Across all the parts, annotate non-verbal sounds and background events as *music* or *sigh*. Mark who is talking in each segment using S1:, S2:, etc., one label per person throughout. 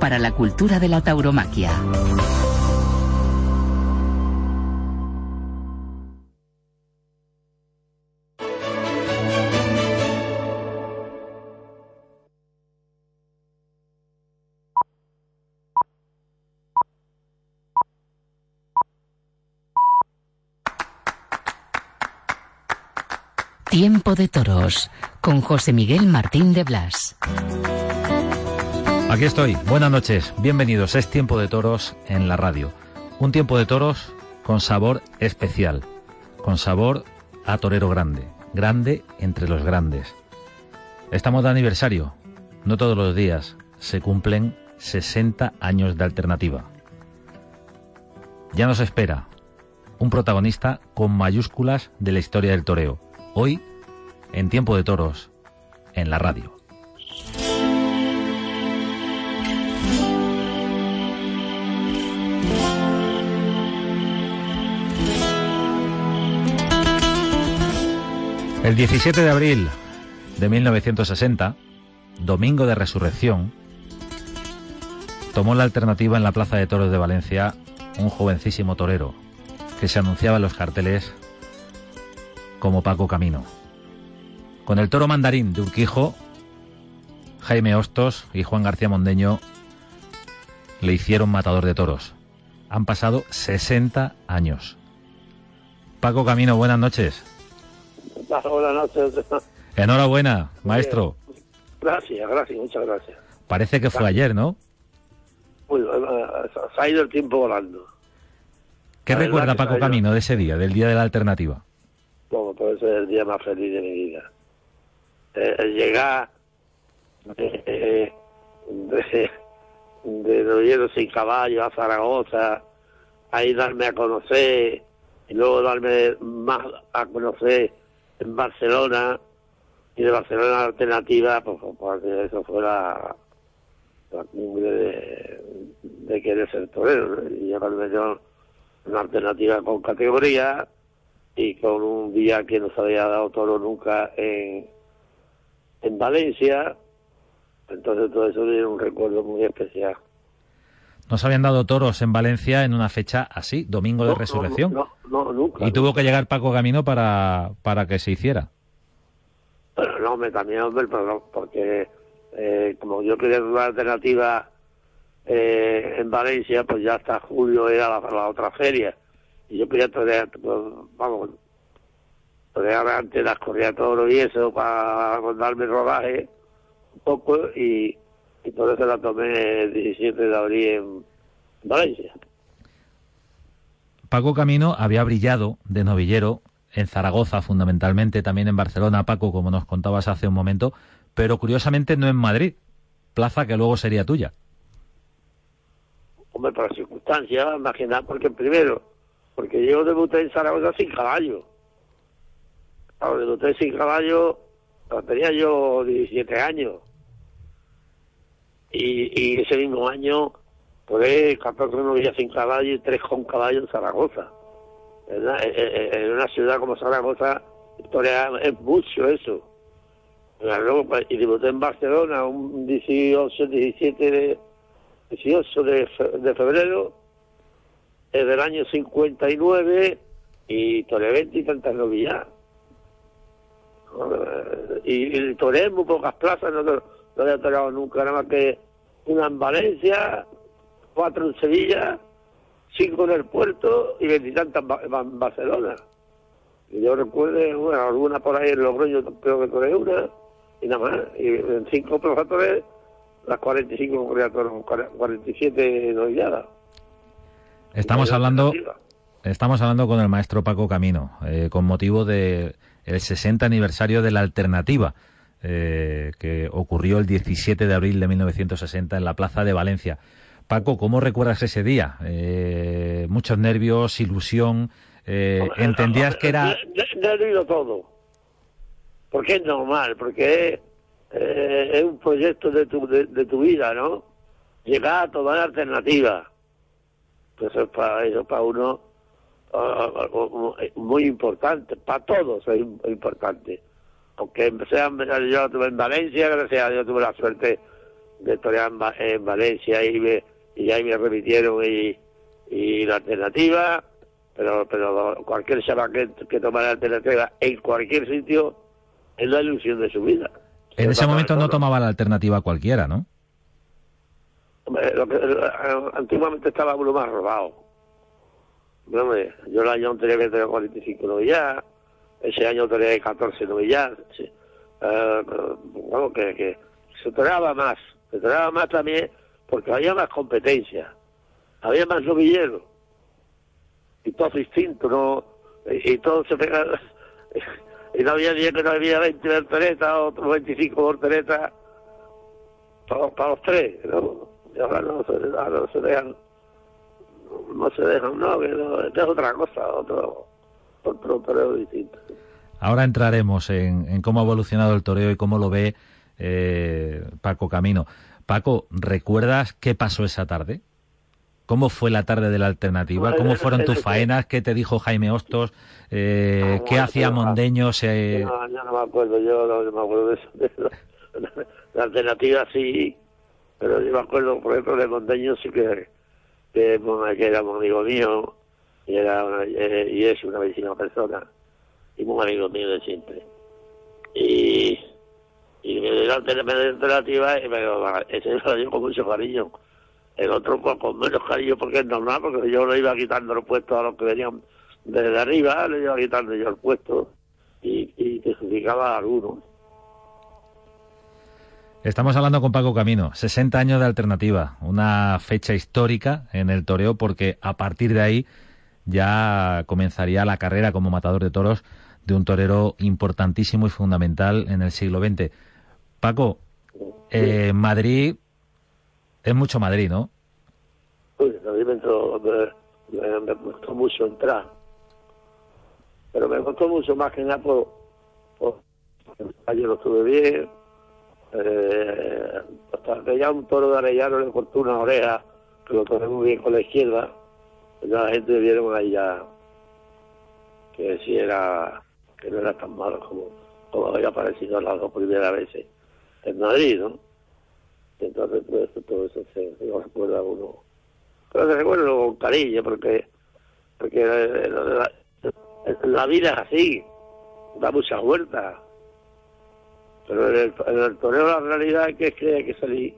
S1: Para la cultura de la tauromaquia. Tiempo de Toros con José Miguel Martín de Blas.
S2: Aquí estoy. Buenas noches. Bienvenidos. Es Tiempo de Toros en la radio. Un tiempo de toros con sabor especial, con sabor a torero grande, grande entre los grandes. Estamos de aniversario. No todos los días se cumplen 60 años de alternativa. Ya nos espera un protagonista con mayúsculas de la historia del toreo hoy en Tiempo de Toros, en la radio. El 17 de abril de 1960, domingo de resurrección, tomó la alternativa en la Plaza de Toros de Valencia un jovencísimo torero que se anunciaba en los carteles como Paco Camino. Con el toro mandarín de Urquijo, Jaime Hostos y Juan García Mondeño le hicieron matador de toros. Han pasado 60 años. Paco Camino, buenas noches.
S3: Buenas noches.
S2: Enhorabuena, maestro.
S3: Gracias, gracias, muchas gracias.
S2: Parece que fue ayer, ¿no?
S3: Uy, se ha ido el tiempo volando.
S2: ¿Qué recuerda Paco Camino de ese día, del día de la alternativa?
S3: como puede ser el día más feliz de mi vida. el llegar de, de, de sin caballo a Zaragoza, ahí darme a conocer y luego darme más a conocer en Barcelona y de Barcelona alternativa, pues, pues, pues eso fue la, cumbre de, querer ser torero y llevarme yo una alternativa con categoría y con un día que no se había dado toro nunca en, en Valencia. Entonces todo eso tiene un recuerdo muy especial.
S2: ¿No se habían dado toros en Valencia en una fecha así, domingo de resurrección?
S3: No, no, nunca.
S2: Y tuvo que llegar Paco Camino para, para que se hiciera.
S3: Pero no, me también, hombre, porque eh, como yo quería una alternativa eh, en Valencia, pues ya hasta julio era la otra feria y yo quería torear, pues, vamos, torear antes las corridas toro y eso para darme rodaje un poco y, y por eso la tomé el 17 de abril en Valencia.
S2: Paco Camino había brillado de novillero en Zaragoza fundamentalmente, también en Barcelona, Paco, como nos contabas hace un momento, pero curiosamente no en Madrid, plaza que luego sería tuya.
S3: Hombre, por las circunstancias, imaginar, porque primero porque yo debuté en Zaragoza sin caballo. Claro, debuté sin caballo, tenía yo 17 años. Y, ese mismo año podé 14 novillas sin caballo y tres con caballo en Zaragoza. En, una ciudad como Zaragoza, historia es mucho eso. Pues, y debuté en Barcelona un 18, 17 de, 18 de febrero es del año 59 y toré 20 y tantas novillas. Y, y toré en muy pocas plazas, no, no había toreado nunca, nada más que una en Valencia, cuatro en Sevilla, cinco en el puerto y veintitantas en Barcelona. Y yo recuerdo, bueno, alguna por ahí en Logroño creo que toré una, y nada más. Y en cinco toré las 45 con 47 novilladas.
S2: Estamos hablando, estamos hablando con el maestro Paco Camino, eh, con motivo del el 60 aniversario de la alternativa, eh, que ocurrió el 17 de abril de 1960 en la Plaza de Valencia. Paco, ¿cómo recuerdas ese día? Eh, muchos nervios, ilusión. Eh, ¿Entendías que era...?
S3: Nervio todo. Porque es normal, porque es, es un proyecto de tu, de, tu vida, ¿no? Llegar a tomar alternativa. Eso es para, eso para uno muy importante, para todos es importante. Aunque sean, yo estuve en Valencia, gracias a Dios tuve la suerte de estudiar en, Valencia y, me, y ahí me repitieron y, y la alternativa, pero pero cualquier chaval que, que toma la alternativa en cualquier sitio es la ilusión de su vida.
S2: En ese momento no tomaba la alternativa cualquiera, ¿no?
S3: Lo que, antiguamente estaba uno más robado yo el año anterior tenía 45 novillas, ese año tenía 14 novillas. Sí. Eh, que, que se toreaba más, se toreaba más también porque había más competencia, había más novilleros, y todo distinto, ¿no? Y, todo se pega, *laughs* y no había día que no había 20 volteretas o 25 volteretas para, para los tres, ¿no? Y ahora no, ahora no se dejan no se dejan, no, que, es otra cosa, otro, otro toreo distinto.
S2: Ahora entraremos en, cómo ha evolucionado el toreo y cómo lo ve eh, Paco Camino. Paco, ¿recuerdas qué pasó esa tarde? ¿Cómo fue la tarde de la alternativa? ¿Cómo fueron tus faenas? ¿Qué te dijo Jaime Hostos? Eh, ¿Qué hacía Mondeño?
S3: Se... No, no me acuerdo, yo no, me acuerdo de eso. *laughs* La alternativa sí, pero yo me acuerdo, por ejemplo, de Mondeño sí que que, que era un amigo mío y, era eh, y es una vecina persona y un amigo mío de siempre. Y, y me dio alternativa y me ese lo dio con mucho cariño. El otro pues, con menos cariño porque es normal, porque yo le iba quitando los puestos a los que venían desde arriba, le iba quitando yo el puesto y, y que a algunos.
S2: Estamos hablando con Paco Camino, 60 años de alternativa, una fecha histórica en el toreo porque a partir de ahí ya comenzaría la carrera como matador de toros de un torero importantísimo y fundamental en el siglo XX. Paco, eh, Madrid es mucho Madrid, ¿no?
S3: Uy, Madrid me, me, costó mucho entrar, pero me costó mucho más que nada por, por ayer lo estuve bien, eh, hasta que ya un toro de Arellano le cortó una oreja, que lo tomé muy bien con la izquierda, la gente vieron ahí ya que sí era, que no era tan malo como, como había aparecido las dos primeras veces en Madrid, ¿no? Entonces todo eso, todo eso se, lo recuerda uno. Pero se recuerda con cariño, porque, porque la, vida es así, da muchas vueltas pero en el, en el torneo la realidad es que, que hay que salir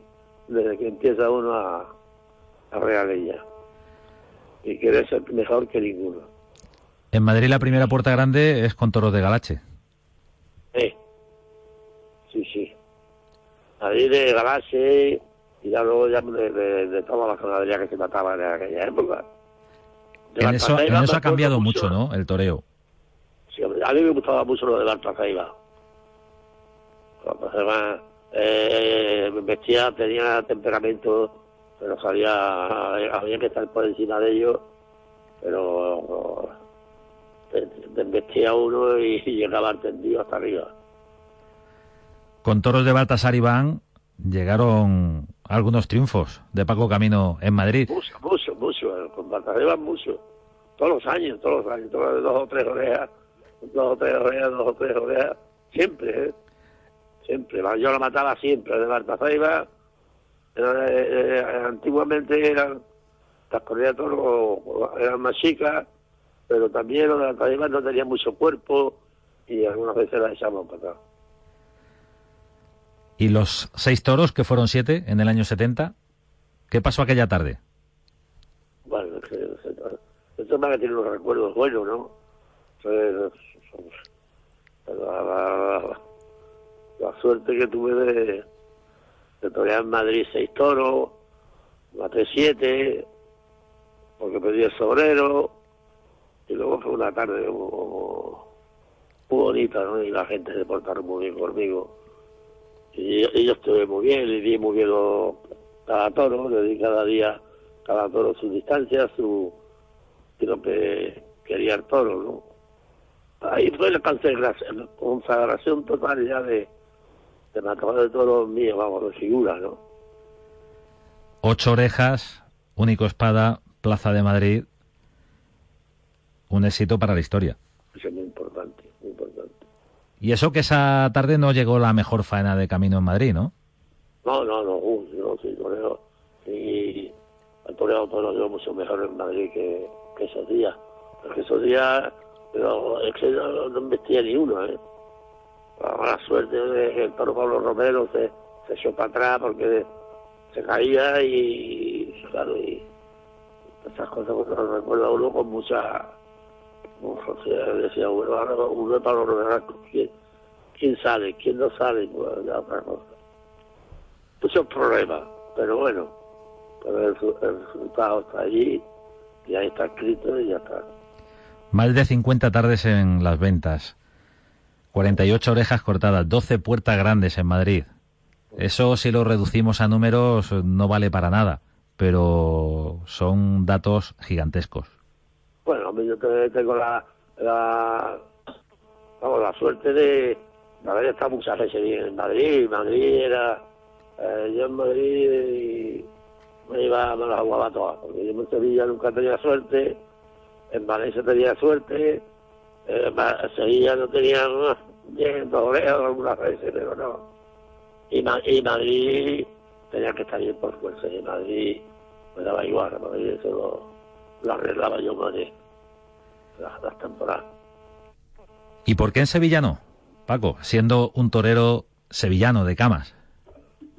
S3: desde que empieza uno a, a realilla. Y quiere ser mejor que ninguno.
S2: En Madrid la primera puerta grande es con toros de Galache.
S3: Sí, sí, sí. Madrid de Galache y ya luego ya de, de, todas las ganaderías que se mataban en aquella época.
S2: en eso, en eso ha cambiado mucho, ¿no? El toreo.
S3: Sí, a mí me gustaba mucho lo de la Ceiba además eh, vestía, tenía temperamento, pero sabía, había que estar por encima de ellos, pero vestía uno y *laughs* llegaba tendido hasta arriba.
S2: Con toros de Baltasar Iván llegaron algunos triunfos de Paco Camino en Madrid.
S3: Mucho, mucho, mucho. Con Baltasar Iván mucho. Todos los años, todos los años, todos, dos o tres orejas, dos o tres orejas, dos o tres orejas, siempre, ¿eh? siempre. Yo la mataba siempre de Marta Zaiba. Eh, eh, antiguamente eran las corridas de eran más chicas, pero también los de la no tenían mucho cuerpo y algunas veces las echamos para atrás.
S2: ¿Y los seis toros, que fueron siete en el año 70? ¿Qué pasó aquella tarde?
S3: Bueno, esto me tiene unos recuerdos buenos, ¿no? Entonces, la suerte que tuve de, de torear en Madrid seis toros, maté siete, porque pedí el sobrero, y luego fue una tarde muy, bonita, ¿no? Y la gente se portaron muy bien conmigo. Y, yo estuve muy bien, y di muy bien cada toro, le di cada día, cada toro su distancia, su lo que quería el toro, ¿no? Ahí fue la consagración, consagración total ya de, de matador de toros mío, vamos, de figura, ¿no?
S2: Ocho orejas, único espada, Plaza de Madrid, un éxito para la historia.
S3: Eso es muy importante, muy importante.
S2: Y eso que esa tarde no llegó la mejor faena de camino en Madrid, ¿no?
S3: No, no, no, uh, no, sí, toreo. Y el toreo todo dio mucho mejor en Madrid que, que esos días. Porque esos días, pero es que no, no vestía ni uno, ¿eh? La mala suerte de que el toro Pablo Romero se, se echó para atrás porque se caía y, claro, y esas cosas pues, lo recuerda uno con mucha... O sea, decía, bueno, ahora uno es Pablo Romero, ¿quién, quién sale? ¿Quién no sale? Pues ya otra cosa. Muchos problemas, pero bueno, pero el, el resultado está allí y ahí está escrito y ya está.
S2: Más de 50 tardes en las ventas, 48 orejas cortadas, 12 puertas grandes en Madrid. Eso si lo reducimos a números no vale para nada, pero son datos gigantescos.
S3: Bueno, yo te- tengo la, la, vamos, la suerte de haber estado muchas veces bien en Madrid. Madrid era, eh, yo en Madrid y me iba, me las jugaba todas, porque yo en Sevilla nunca tenía suerte, en Valencia tenía suerte, eh, Sevilla no tenía bien, dos orejas algunas veces, pero no. Y, Ma- y Madrid tenía que estar bien por fuerza, y Madrid me daba igual, Madrid eso lo, lo arreglaba yo Madrid, las, las temporadas.
S2: ¿Y por qué en Sevilla no, Paco? Siendo un torero sevillano de camas.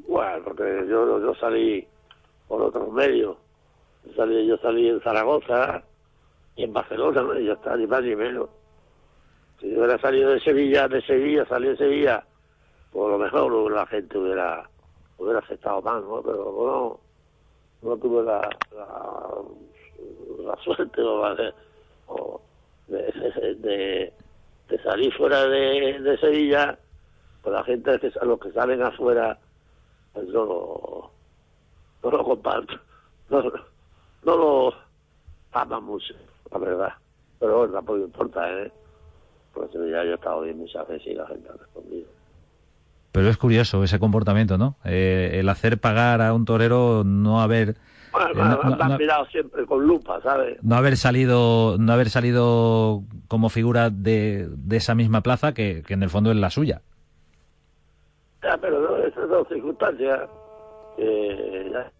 S3: Bueno, porque yo, yo salí por otros medios. Yo salí, yo salí en Zaragoza y en Barcelona, ¿no? y ya está, ni más ni menos. Si hubiera salido de Sevilla, de Sevilla, salí de Sevilla, por lo mejor la gente hubiera hubiera aceptado más, ¿no? Pero bueno, no tuve la, la, suerte *laughs* de, de, salir fuera de, de Sevilla, pues la gente, los que salen afuera, pues no no lo comparto, no, no lo aman mucho, la verdad. Pero bueno, tampoco importa, ¿eh? Porque ya yo he estado bien muchas veces y la gente ha respondido.
S2: Pero es curioso ese comportamiento, ¿no? Eh, el hacer pagar a un torero no haber
S3: Bueno,
S2: Eh, no-
S3: mirado siempre con lupa, ¿sabes?
S2: no haber salido no haber salido como figura de, de esa misma plaza que, que en el fondo es la suya.
S3: Ya, pero esas son circunstancias que ya,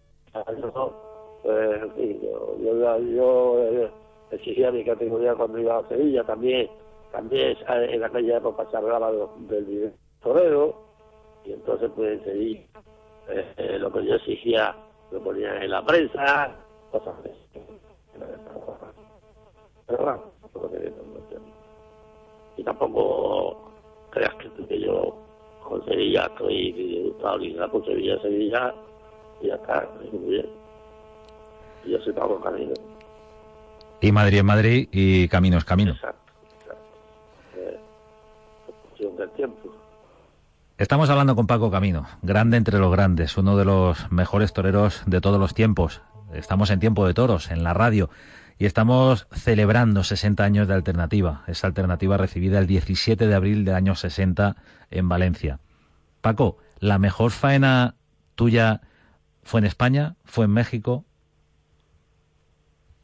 S3: pues, en fin, yo, yo, yo, eh, exigía mi categoría cuando iba a Sevilla también, también eh, en aquella época se hablaba de- del director torero y entonces pues Sevilla eh, eh, lo que yo exigía lo ponía en la prensa, cosas no sé. y tampoco creas que, que yo con Sevilla estoy estabilizado con Sevilla, Sevilla, y ya está, muy bien. Y yo soy Pablo Camino.
S2: Y Madrid es Madrid y camino es camino.
S3: Exacto. Eh, es cuestión del tiempo.
S2: Estamos hablando con Paco Camino, grande entre los grandes, uno de los mejores toreros de todos los tiempos. Estamos en tiempo de toros, en la radio, y estamos celebrando 60 años de alternativa. Esa alternativa recibida el 17 de abril del año 60 en Valencia. Paco, ¿la mejor faena tuya fue en España? ¿Fue en México?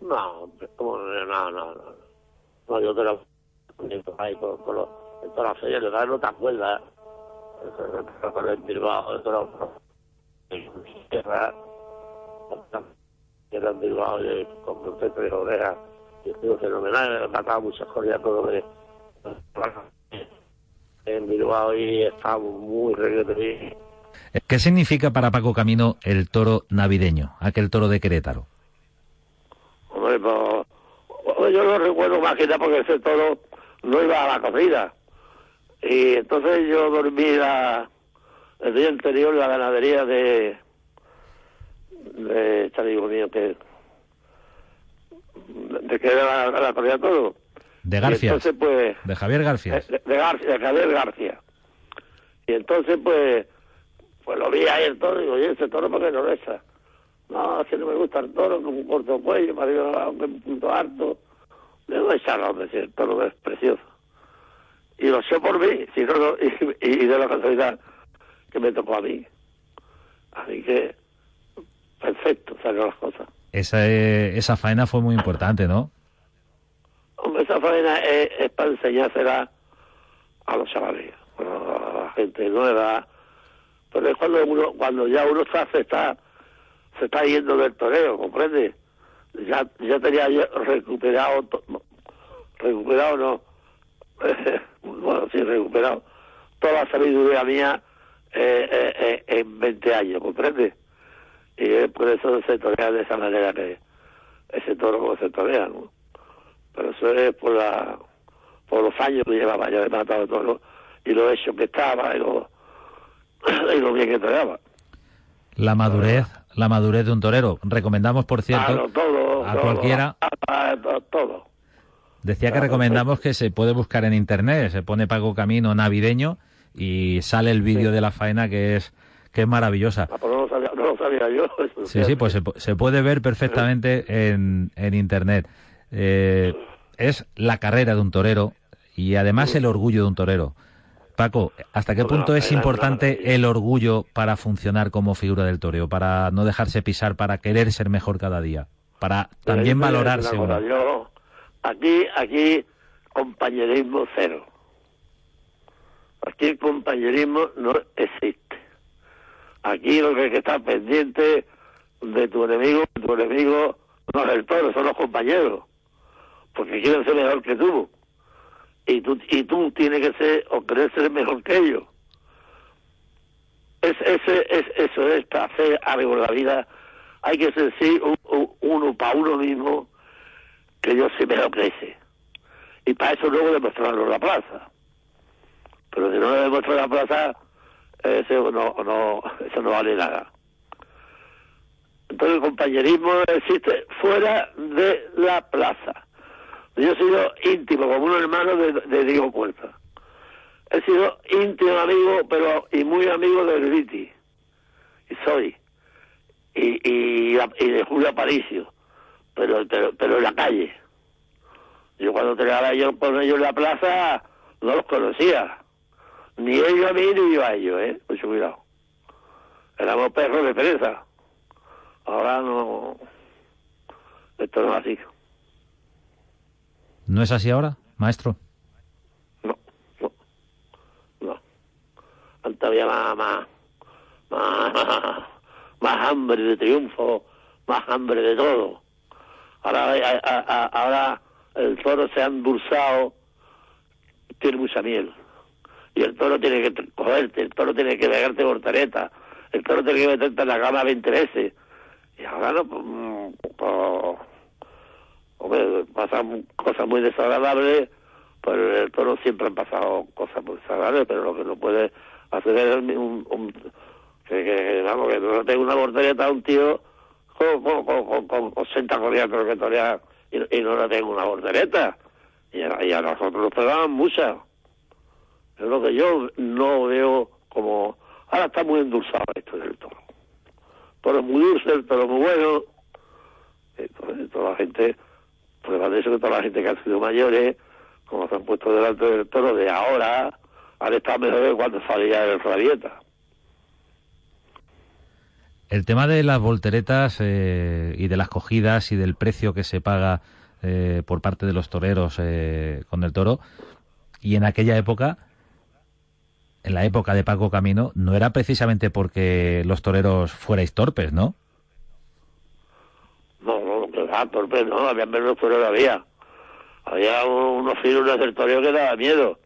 S3: No, no, no, no, no. Yo te lo ahí por, por, los- todas las ferias, de verdad no te acuerdas. No te en Bilbao, eso no en Sierra, era en Bilbao, con usted tres orejas, y estuvo fenomenal, he matado muchas corridas todo de en Bilbao y estaba muy bien.
S2: ¿Qué significa para Paco Camino el toro navideño, aquel toro de Querétaro?
S3: Hombre, pues, pues yo lo recuerdo más que nada porque ese toro no iba a la corrida. Y entonces yo dormí la, el día anterior en la ganadería de, de este amigo mío que, de que era la, la corrida de
S2: García,
S3: entonces pues,
S2: de Javier García.
S3: de, de García, de Javier García. Y entonces, pues, pues lo vi ahí el toro y digo, oye, ese toro, ¿por qué no reza? no, es que no me gusta el toro, como un corto cuello, para a un punto harto. Le digo, echarlo, hombre, si el toro es precioso. Y lo sé por mí, si no, no- *laughs* y, y de la casualidad que me tocó a mí. Así que, perfecto, salió las cosas.
S2: Esa, eh, esa faena fue muy importante, ¿no?
S3: Hombre, esa faena es, es para enseñársela a los chavales, bueno, a la gente nueva. Pero es cuando uno, cuando ya uno está, se está, se está yendo del toreo, ¿comprende? Ya, ya tenía recuperado, recuperado no, *laughs* bueno, sí, recuperado toda la sabiduría mía eh, eh, eh, en 20 años, ¿comprende? Y eh, por eso se torea de esa manera que ese toro como se torea, ¿no? pero eso es por la por los años que llevaba ya de matado todo y lo hecho que estaba y lo, *coughs* y lo bien que toreaba
S2: La madurez, la madurez de un torero. Recomendamos, por cierto,
S3: Claro, todo,
S2: a
S3: todo,
S2: cualquiera.
S3: a- a- todo
S2: Decía que recomendamos que se puede buscar en internet, se pone Paco Camino navideño y sale el vídeo de la faena que es que es maravillosa.
S3: Ah, pues no lo sabía, no lo sabía yo *laughs*
S2: Sí, sí, pues se, se puede ver perfectamente en, en internet. Eh, es la carrera de un torero y además el orgullo de un torero. Paco, ¿hasta qué
S3: Bueno,
S2: punto es importante el orgullo para funcionar como figura del toreo, para no dejarse pisar, para querer ser mejor cada día, para también valorarse uno?
S3: Aquí aquí compañerismo cero. Aquí el compañerismo no existe. Aquí lo que estar pendiente de tu enemigo tu enemigo no es el toro son los compañeros. Porque quieren ser mejor que tú y tú y tú tienes que ser o querer ser mejor que ellos. Es, ese, es, eso es para hacer algo en la vida. Hay que ser sí un- un- uno para uno mismo que yo soy mejor que ese. Y para eso luego demostrarlo la plaza. Pero si no lo demuestro la plaza, eso no, no, *laughs* eso no vale nada. Entonces el compañerismo existe fuera de la plaza. Yo he sido íntimo, como un hermano de, Diego Puerta. He sido íntimo amigo, pero y muy amigo de Griti. Y soy. Y, y de Julio Aparicio. Pero, pero, pero en la calle. Yo cuando trabajaba yo con ellos en la plaza, no los conocía. Ni ellos a mí, ni yo a ellos, ¿eh? Mucho cuidado. Éramos perros de pereza. Ahora no... Esto no es así.
S2: ¿No es así ahora, maestro?
S3: No, no, no. Antes había más, más, más, *laughs* más hambre de triunfo, más hambre de todo. Ahora, a- a- ahora el toro se ha endulzado, tiene mucha miel. Y el toro tiene que cogerte, el toro tiene que pegarte voltereta, el toro tiene que meterte en la cama 20 veces. Y ahora no, pues, mm, pues, pasan cosas muy desagradables, pero el toro siempre han pasado cosas muy desagradables, pero lo que no puede hacer es un, un- que, que, vamos, que no tenga una voltereta a un tío con, con, con, con, con 80 corrientes que torea y, no le tengo una voltereta. Y a, y a nosotros nos pegaban muchas. Es lo que yo no veo como... Ahora está muy endulzado esto del toro. Toro muy dulce, el toro muy bueno. Entonces, toda la gente, prueba de eso que toda la gente que ha sido mayores, como se han puesto delante del toro de ahora, han estado mejor que cuando salía el rabieta.
S2: El tema de las volteretas eh, y de las cogidas y del precio que se paga eh, por parte de los toreros eh, con el toro, y en aquella época, en la época de Paco Camino, no era precisamente porque los toreros fuerais torpes, ¿no?
S3: No, no, que va, torpe, no, había menos toreros había. Había un- unos filos del toreo que daba miedo.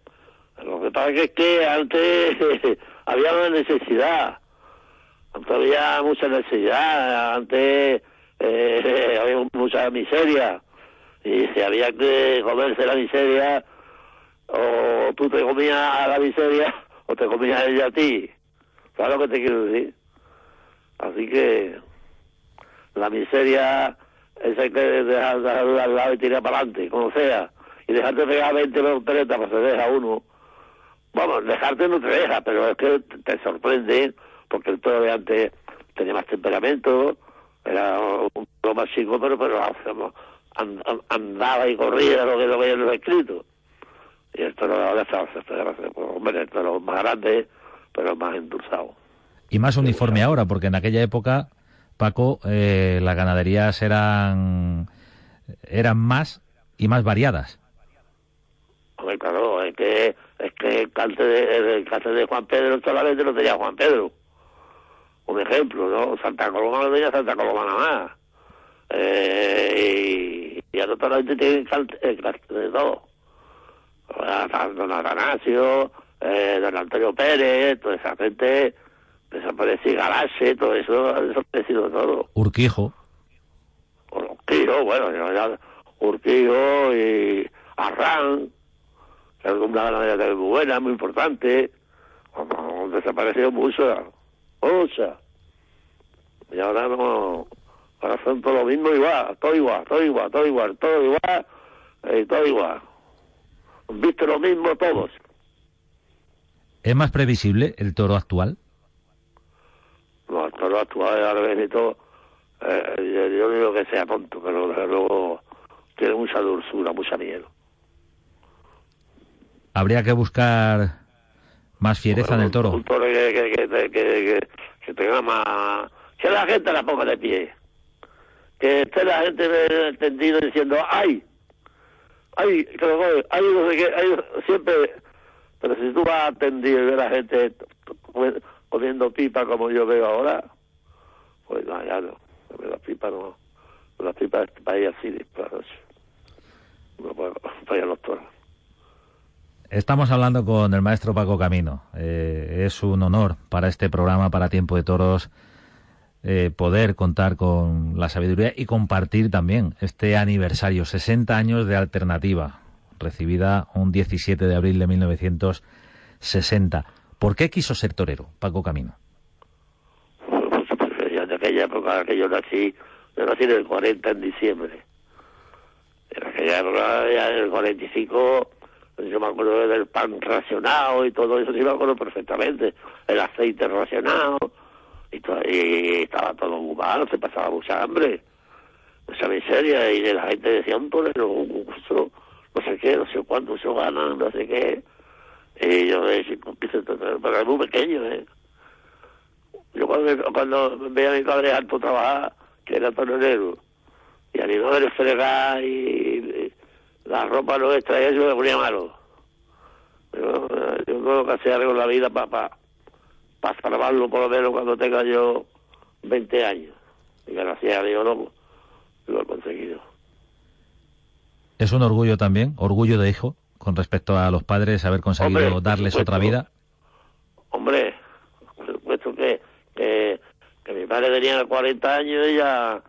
S3: Lo que pasa es que antes *laughs* había una necesidad. Había mucha necesidad, antes eh, *laughs* había mucha miseria. Y si había que comerse la miseria, o tú te comías la miseria, *laughs* o te comías ella a ti. ¿Sabes lo que te quiero decir? Así que la miseria esa hay que dejar, dejarla al lado y tirar para adelante, como sea. Y dejarte pegar 20 volteretas, pues se deja uno. Vamos, dejarte no te deja, pero es que te sorprende, porque el toro de antes tenía más temperamento, Era un poco más chico, pero, and- and- andaba y corría lo que lo veía en los escritos. Y el toro de ahora está, pues, hombre, el toro más grande, pero más endulzado.
S2: Y más uniforme ahora, porque en aquella época, Paco, eh, las ganaderías eran, eran más y más variadas.
S3: Hombre, claro, es que, es que el cante de, el cante de Juan Pedro solamente lo tenía Juan Pedro. Un ejemplo, ¿no? Santa Coloma lo tenía Santa Coloma nada más. Eh, y, y ahora toda la gente tiene cante de todo. Don Atanasio, eh, Don Antonio Pérez, toda esa gente, desapareció Galaxe, todo eso ha desaparecido todo.
S2: Urquijo.
S3: Urquijo, bueno, Urquijo y Arran, que es una ganadería muy buena, muy importante, han desaparecido mucho, muchas. Y ahora no, ahora son todo lo mismo igual, todo igual, todo igual, todo igual, todo igual, eh, todo igual. Viste lo mismo todos.
S2: ¿Es más previsible el toro actual?
S3: No, el toro actual ahora Benito, eh, yo, yo no digo que sea tonto, pero luego tiene mucha dulzura, mucha miel.
S2: Habría que buscar más fiereza en el toro.
S3: Un toro que, que, que, que, que- que tenga más... Que la gente la ponga de pie. Que esté la gente entendido diciendo, ¡ay! ¡ay! Que lo ¡ay! No sé qué, ay, siempre... Pero si tú vas a atender y ver a la gente comiendo pipa como yo veo ahora, pues no, ya no. Las pipas no... Las pipas para ir así, para, no, para, *laughs* para los toros.
S2: Estamos hablando con el maestro Paco Camino. Eh, es un honor para este programa, para Tiempo de Toros, eh, poder contar con la sabiduría y compartir también este aniversario, 60 años de alternativa, recibida un 17 de abril de 1960. ¿Por qué quiso ser torero, Paco Camino?
S3: Pues, de aquella época que yo nací, yo nací en el 40 en diciembre. En aquella época, ya en el 45, yo me acuerdo del pan racionado y todo eso, sí me acuerdo perfectamente. El aceite racionado, y, to- y estaba todo muy mal, se pasaba mucha hambre, mucha miseria, y la gente decía, un torero, un gusto, no sé qué, no sé cuánto se ganan, no sé qué. Y yo decía, pero era muy pequeño, ¿eh? Yo cuando, cuando veía a mi padre alto trabajar, que era torero, y a mi madre fregar y, y la ropa no extraía, yo me ponía malo. Yo, eh, yo tengo que hacer algo en la vida para pa, pa salvarlo por lo menos cuando tenga yo 20 años. Y gracias a Dios lo, lo he conseguido.
S2: ¿Es un orgullo también, orgullo de hijo, con respecto a los padres, haber conseguido
S3: Hombre,
S2: darles otra vida?
S3: Hombre, por supuesto que, que, que mi padre tenía 40 años y ya,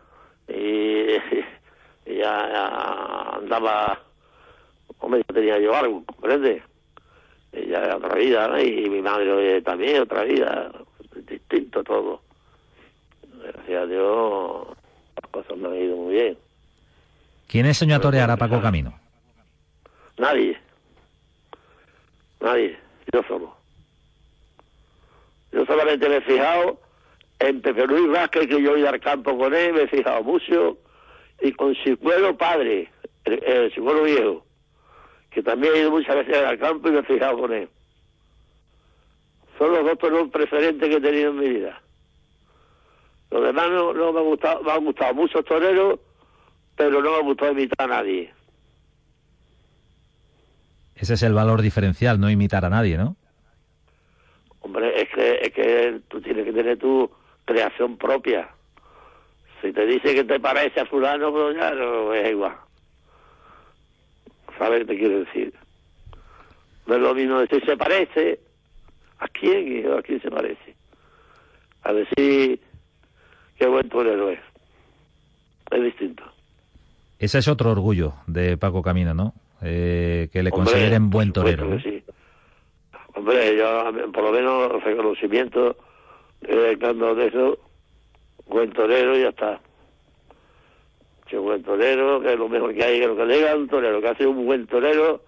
S3: y, *laughs* y ya, ya andaba, hombre, ya tenía yo algo, ¿comprendes? Y ya era otra vida, ¿no? Y mi madre también otra vida, distinto todo. Gracias a Dios, las cosas me han ido muy bien.
S2: ¿Quién enseñó a torear a Paco Camino?
S3: Nadie. Nadie. Yo solo. Yo solamente me he fijado en Pepe Luis Vázquez, que yo ido al campo con él, me he fijado mucho, y con Sicuelo Padre, el, el Viejo, que también he ido muchas veces al campo y me he fijado con él. Son los dos toros preferentes que he tenido en mi vida. Los demás no, no me, ha gustado, me han gustado muchos toreros, pero no me ha gustado imitar a nadie.
S2: Ese es el valor diferencial, no imitar a nadie, ¿no?
S3: Hombre, es que, es que tú tienes que tener tu creación propia. Si te dice que te parece a fulano, pues ya no es igual. ¿Sabes qué te quiero decir? No es lo mismo decir se parece. ¿A quién? ¿A quién se parece? A decir qué buen torero es. Es distinto.
S2: Ese es otro orgullo de Paco Camino, ¿no? Eh, que le
S3: Hombre,
S2: consideren buen torero.
S3: que
S2: ¿no?
S3: sí. Hombre, yo por lo menos reconocimiento eh, de eso, buen torero y ya está. Que buen torero, que es lo mejor que hay, que lo que le diga un torero, que hace un buen torero,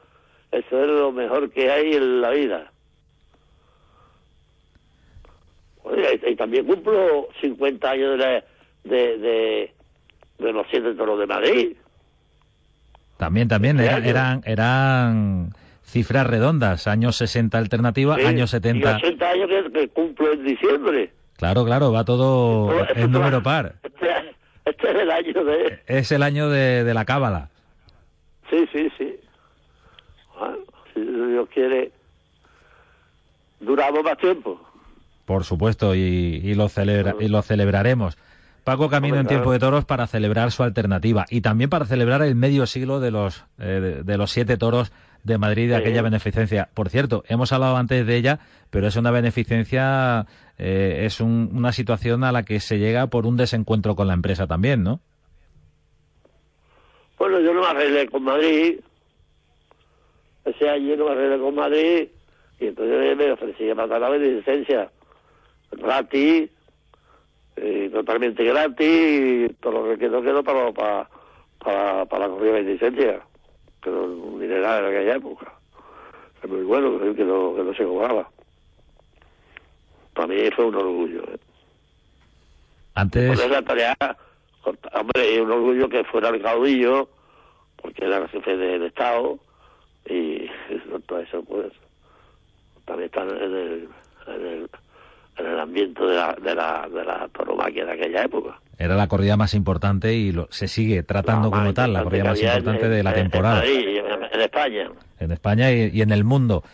S3: eso es lo mejor que hay en la vida. Oye, y, y también cumplo 50 años de, la- de, de, de los siete toros de Madrid.
S2: También, también, era- eran, eran cifras redondas, años 60 alternativa,
S3: Sí,
S2: años
S3: Y
S2: 70.
S3: 80 años que, que cumplo en diciembre.
S2: Claro, claro, va todo
S3: Todo-
S2: en número par.
S3: Este, este es el año de...
S2: Es el año de, de la cábala.
S3: Sí, sí, sí. Bueno, si Dios quiere, duramos más tiempo.
S2: Por supuesto, y, y lo celebra, y lo celebraremos. Paco Camino en Tiempo de Toros para celebrar su alternativa y también para celebrar el medio siglo de los, eh, de, de los siete toros de Madrid de
S3: Sí.
S2: aquella beneficencia. Por cierto, hemos hablado antes de ella, pero es una beneficencia, eh, es un- una situación a la que se llega por un desencuentro con la empresa también, ¿no?
S3: Bueno, yo no me arreglé con Madrid. Ese año no me arreglé con Madrid. Y entonces me ofrecí a la beneficencia. Gratis. eh, totalmente gratis. Y todo lo que quedó, quedó para, para, para, para la corrida de beneficencia. Quedó un dineral en aquella época. Es muy bueno que no, que no se cobraba. Para mí fue un orgullo. ¿eh?
S2: Antes,
S3: Poder la tarea, hombre, es un orgullo que fuera el caudillo, porque era el jefe del Estado, y *laughs* todo eso, pues, también está en el, en el, en el ambiente de la, de la, de la tauromaquia de aquella época.
S2: era la corrida más importante y lo- se sigue tratando como tal, la corrida más
S3: en-
S2: importante de la temporada.
S3: En, Madrid, en, en España.
S2: en España y, y en el mundo.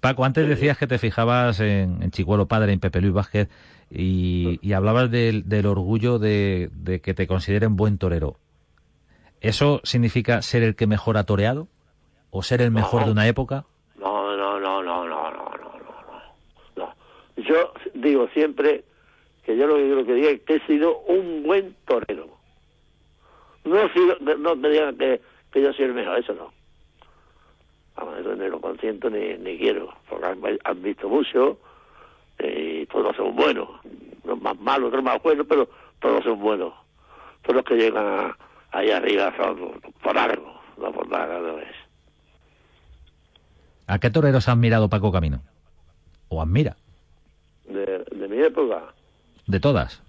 S2: Paco, antes decías que te fijabas en, en Chicuelo Padre, en Pepe Luis Vázquez, y, y hablabas del, del orgullo de, de que te consideren buen torero. ¿Eso significa ser el que mejor ha toreado? ¿O ser el mejor
S3: No.
S2: de una época?
S3: No, no, no, no, no, no, no, no, no. Yo digo siempre que yo lo que, lo que digo es que he sido un buen torero. No he sido, no me digan que, que yo soy el mejor, eso no. Vamos, eso ni lo consiento ni, ni quiero, porque han, han visto mucho eh, y todos son buenos. Los más malos, otros más buenos, pero todos son buenos. Todos los que llegan a- ahí arriba son por algo, no por nada, no es.
S2: ¿A qué toreros has mirado Paco Camino? ¿O admira?
S3: De, de mi época,
S2: De todas.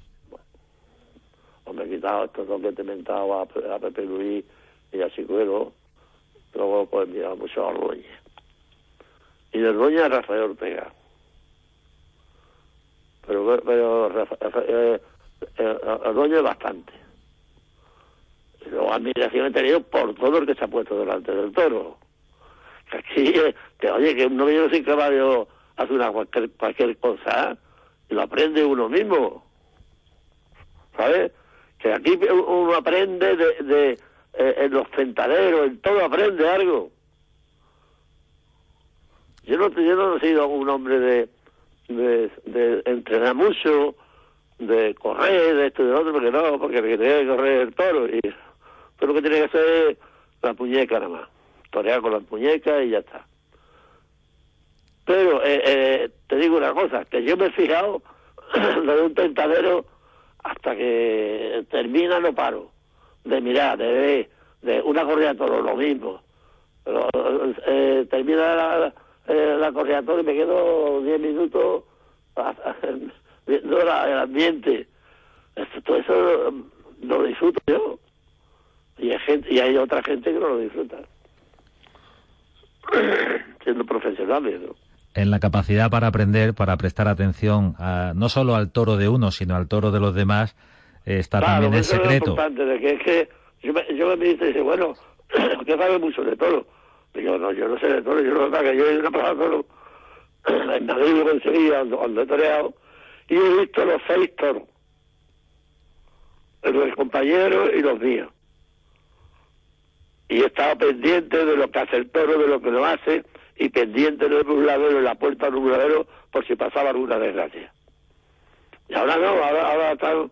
S3: Hombre, he quitado estos dos que te he mentado a, a Pepe Luis y a Chicuelo. Luego, pues, mira, mucho a Ordóñez. Y de Ordóñez a Rafael Ortega. Pero, pero Rafa- Rafa- eh, eh, Ordóñez bastante. Y luego admiración he tenido por todo el que se ha puesto delante del toro. Que aquí, eh, que oye, que un novillero sin caballo hace una cualquier, cualquier cosa y lo aprende uno mismo. ¿sabes? Que aquí uno aprende de, de eh, en los tentaderos, en todo aprende algo. Yo no, yo no he sido un hombre de, de, entrenar mucho, de correr, de esto y de otro, porque no, porque tenía que correr el toro. Y, pero lo que tiene que hacer es la puñeca nada más. Torear con la puñeca y ya está. Pero eh, eh, te digo una cosa, que yo me he fijado *clears throat* de un tentadero hasta que termina no paro de mirar, de ver, de una corrida de toro, lo mismo. Eh, termina la, eh, la corrida y me quedo 10 minutos *laughs* viendo la- el ambiente. Esto- todo eso mm, lo disfruto yo. Y hay, gente, y hay otra gente que no lo disfruta. *coughs* Siendo profesionales, ¿no?
S2: En la capacidad para aprender, para prestar atención a, no solo al toro de uno, sino al toro de los demás, está
S3: Claro,
S2: también el
S3: eso es lo
S2: secreto.
S3: importante, de que es que yo me, yo me dice, dice, bueno, *clears throat* que sabe mucho de todo. Digo, no, yo no sé de todo, yo no sé que yo he ido a toro *clears throat* en Madrid lo conseguí cuando he toreado y he visto los seis toros. Los del compañero y los míos. Y he estado pendiente de lo que hace el toro, de lo que no hace, y pendiente del burladero, en la puerta del burladero, por si pasaba alguna desgracia. Y ahora no, ahora, ahora están,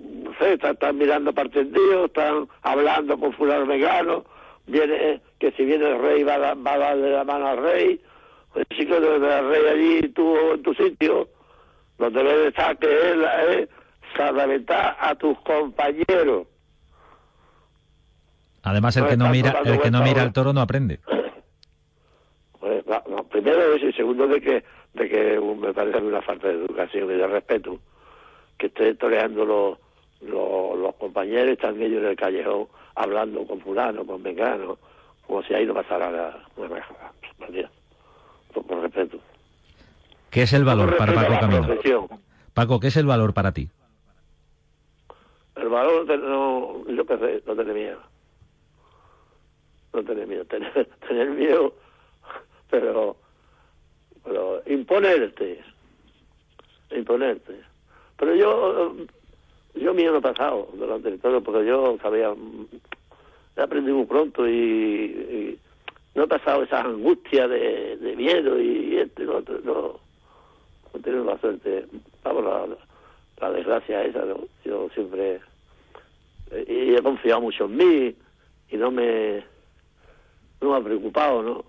S3: no sé, están, están mirando para tendido, están hablando con fulano vegano, viene, que si viene el rey va a, va a darle la mano al rey, el chico del rey allí, tú en tu sitio, donde debe estar que él es salamentar a tus compañeros.
S2: Además, el
S3: No
S2: que no mira, el que no mira al toro no aprende.
S3: Pues, no, primero eso y segundo de que, de que uh, me parece una falta de educación y de respeto que esté toreando los, los, los compañeros están ellos en el callejón hablando con fulano, con mengano, como si ahí no pasara nada. Bueno, por, por respeto.
S2: ¿Qué es el valor para Paco Camino?
S3: profesión.
S2: Paco, ¿qué es el valor para ti?
S3: El valor de no, yo qué sé, no tener miedo. No tener miedo, tener, *laughs* tener miedo, pero, pero imponerte, imponerte. Pero yo, yo mío no he pasado durante todo, porque yo sabía, he aprendido muy pronto y, no he pasado esa angustia de, miedo y y otro, no, no he tenido la suerte, vamos, la, la desgracia esa, ¿no? yo siempre y he confiado mucho en mí y no me no me ha preocupado no